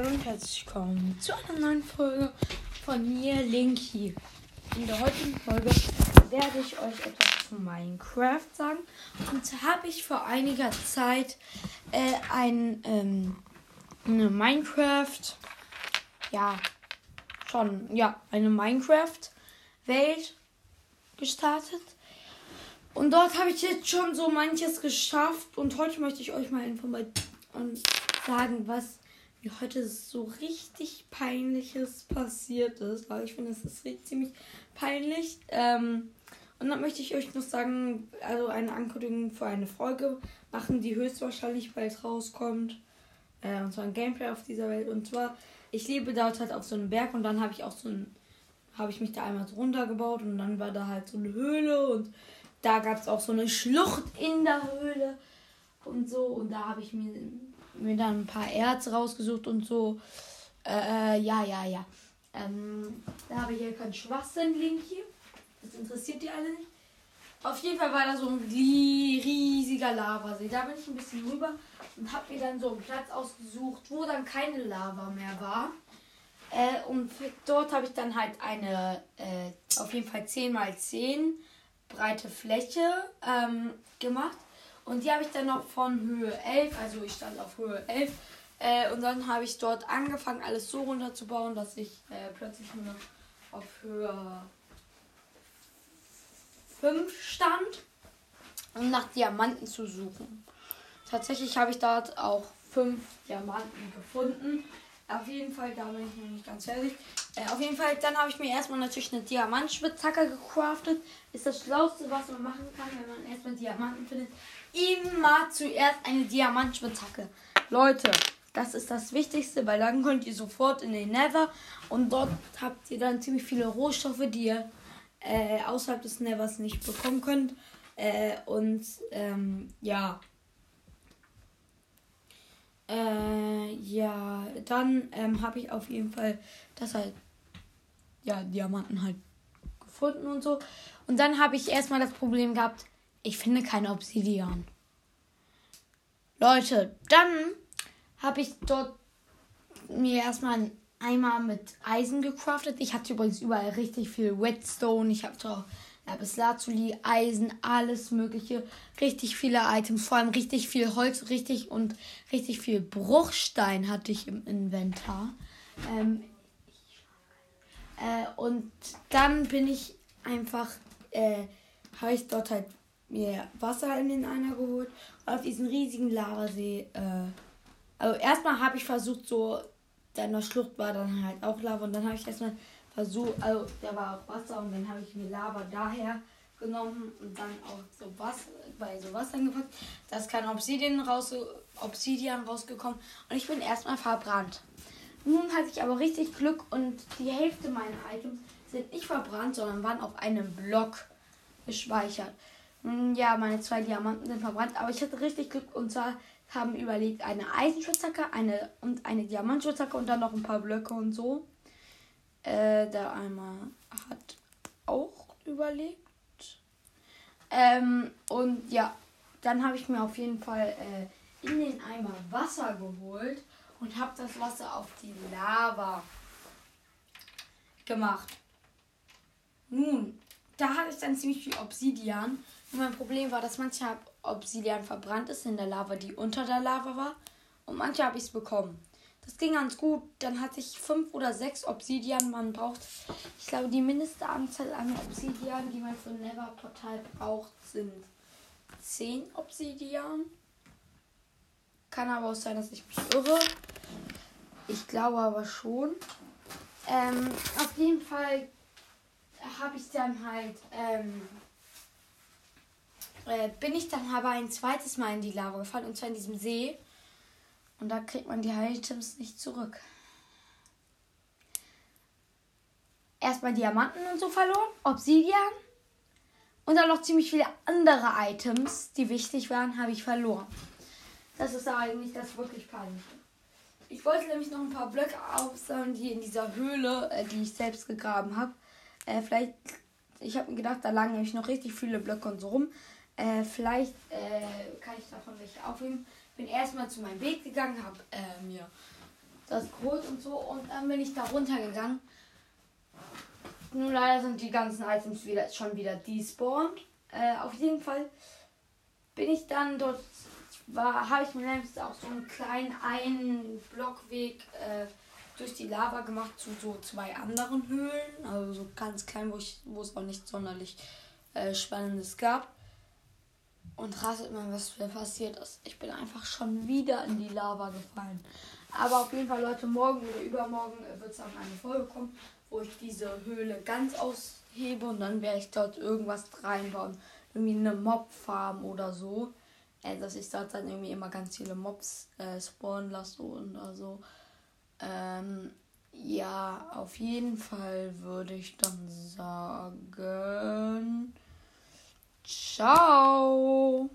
Hallo und herzlich willkommen zu einer neuen Folge von mir, Linky. In der heutigen Folge werde ich euch etwas zu Minecraft sagen. Und habe ich vor einiger Zeit äh, ein ähm, eine Minecraft, ja, schon, ja, eine Minecraft-Welt gestartet. Und dort habe ich jetzt schon so manches geschafft. Und heute möchte ich euch mal informieren und sagen, was mir heute so richtig peinliches passiert ist. Weil ich finde, es ist ziemlich peinlich. Ähm, und dann möchte ich euch noch sagen, also eine Ankündigung für eine Folge machen, die höchstwahrscheinlich bald rauskommt. Äh, und zwar ein Gameplay auf dieser Welt. Und zwar, ich lebe dort halt auf so einem Berg und dann habe ich auch so ein, habe ich mich da einmal so runtergebaut und dann war da halt so eine Höhle und da gab es auch so eine Schlucht in der Höhle und so. Und da habe ich mir, mir dann ein paar Erz rausgesucht und so. Äh, ja, ja, ja. Ähm, da habe ich hier keinen Schwachsinn-Link hier. Das interessiert die alle nicht. Auf jeden Fall war da so ein riesiger Lavasee. Da bin ich ein bisschen rüber und habe mir dann so einen Platz ausgesucht, wo dann keine Lava mehr war. Äh, und dort habe ich dann halt eine äh, auf jeden Fall 10 x 10 breite Fläche ähm, gemacht. Und die habe ich dann noch von Höhe 11, also ich stand auf Höhe 11. Äh, und dann habe ich dort angefangen, alles so runterzubauen, dass ich äh, plötzlich nur noch auf Höhe 5 stand, um nach Diamanten zu suchen. Tatsächlich habe ich dort auch 5 Diamanten gefunden. Auf jeden Fall, da bin ich noch nicht ganz fertig. Äh, auf jeden Fall, dann habe ich mir erstmal natürlich eine Diamantspitzhacke gecraftet. Ist das Schlauste, was man machen kann, wenn man erstmal Diamanten findet. Immer zuerst eine Diamantspitzhacke. Leute, das ist das Wichtigste, weil dann könnt ihr sofort in den Nether und dort habt ihr dann ziemlich viele Rohstoffe, die ihr äh, außerhalb des Nethers nicht bekommen könnt. Äh, und ähm, ja, äh, ja, dann ähm, habe ich auf jeden Fall das halt, ja, Diamanten halt gefunden und so. Und dann habe ich erstmal das Problem gehabt, ich finde keine Obsidian. Leute, dann habe ich dort mir erstmal einen Eimer mit Eisen gecraftet. Ich hatte übrigens überall richtig viel Redstone. Ich habe auch bis Lazuli, Eisen, alles Mögliche. Richtig viele Items, vor allem richtig viel Holz, richtig und richtig viel Bruchstein hatte ich im Inventar. Ähm, äh, und dann bin ich einfach, äh, habe ich dort halt mir Wasser in den Einer geholt und auf diesen riesigen Lavasee. Äh, also erstmal habe ich versucht, so, da der Schlucht war dann halt auch Lava und dann habe ich erstmal versucht, also da war auch Wasser und dann habe ich mir Lava daher genommen und dann auch so Wasser, bei so Wasser gepackt. Da ist kein Obsidian, raus, Obsidian rausgekommen und ich bin erstmal verbrannt. Nun hatte ich aber richtig Glück und die Hälfte meiner Items sind nicht verbrannt, sondern waren auf einem Block gespeichert. Hm, ja, meine zwei Diamanten sind verbrannt, aber ich hatte richtig Glück und zwar haben überlegt eine Eisenschwitzhacke eine und eine Diamantschwitzhacke und dann noch ein paar Blöcke und so. Äh, der einmal hat auch überlegt. Ähm, und ja, dann habe ich mir auf jeden Fall äh, in den Eimer Wasser geholt und habe das Wasser auf die Lava gemacht. Nun, da hatte ich dann ziemlich viel Obsidian. Und mein Problem war, dass mancher Obsidian verbrannt ist in der Lava, die unter der Lava war. Und manche habe ich es bekommen. Das ging ganz gut. Dann hatte ich fünf oder sechs Obsidian. Man braucht, ich glaube, die mindeste Anzahl an Obsidian, die man für Never Portal braucht, sind zehn Obsidian. Kann aber auch sein, dass ich mich irre. Ich glaube aber schon. Ähm, auf jeden Fall habe ich dann halt, ähm, äh, bin ich dann aber ein zweites Mal in die Lava gefallen und zwar in diesem See. Und da kriegt man die Items nicht zurück. Erstmal Diamanten und so verloren, Obsidian und dann noch ziemlich viele andere Items, die wichtig waren, habe ich verloren. Das ist aber eigentlich das wirklich peinliche. Ich wollte nämlich noch ein paar Blöcke aufsammeln, die in dieser Höhle, äh, die ich selbst gegraben habe. Äh, vielleicht, ich habe mir gedacht, da lagen nämlich noch richtig viele Blöcke und so rum. Äh, vielleicht äh, kann ich davon welche aufnehmen bin erstmal zu meinem Weg gegangen, habe äh, mir das geholt und so. Und dann bin ich da runtergegangen. Nun leider sind die ganzen Items wieder schon wieder despawned. Äh, auf jeden Fall bin ich dann dort habe ich mir selbst auch so einen kleinen einen Blockweg äh, durch die Lava gemacht zu so zwei anderen Höhlen. Also so ganz klein, wo es auch nicht sonderlich äh, Spannendes gab. Und ratet mal, was mir passiert ist. Ich bin einfach schon wieder in die Lava gefallen. Aber auf jeden Fall, Leute, morgen oder übermorgen wird es dann eine Folge kommen, wo ich diese Höhle ganz aushebe und dann werde ich dort irgendwas reinbauen. Irgendwie eine Mob-Farm oder so. Äh, dass ich dort dann irgendwie immer ganz viele Mobs äh, spawnen lasse und also. Ähm, ja, auf jeden Fall würde ich dann sagen. Ciao.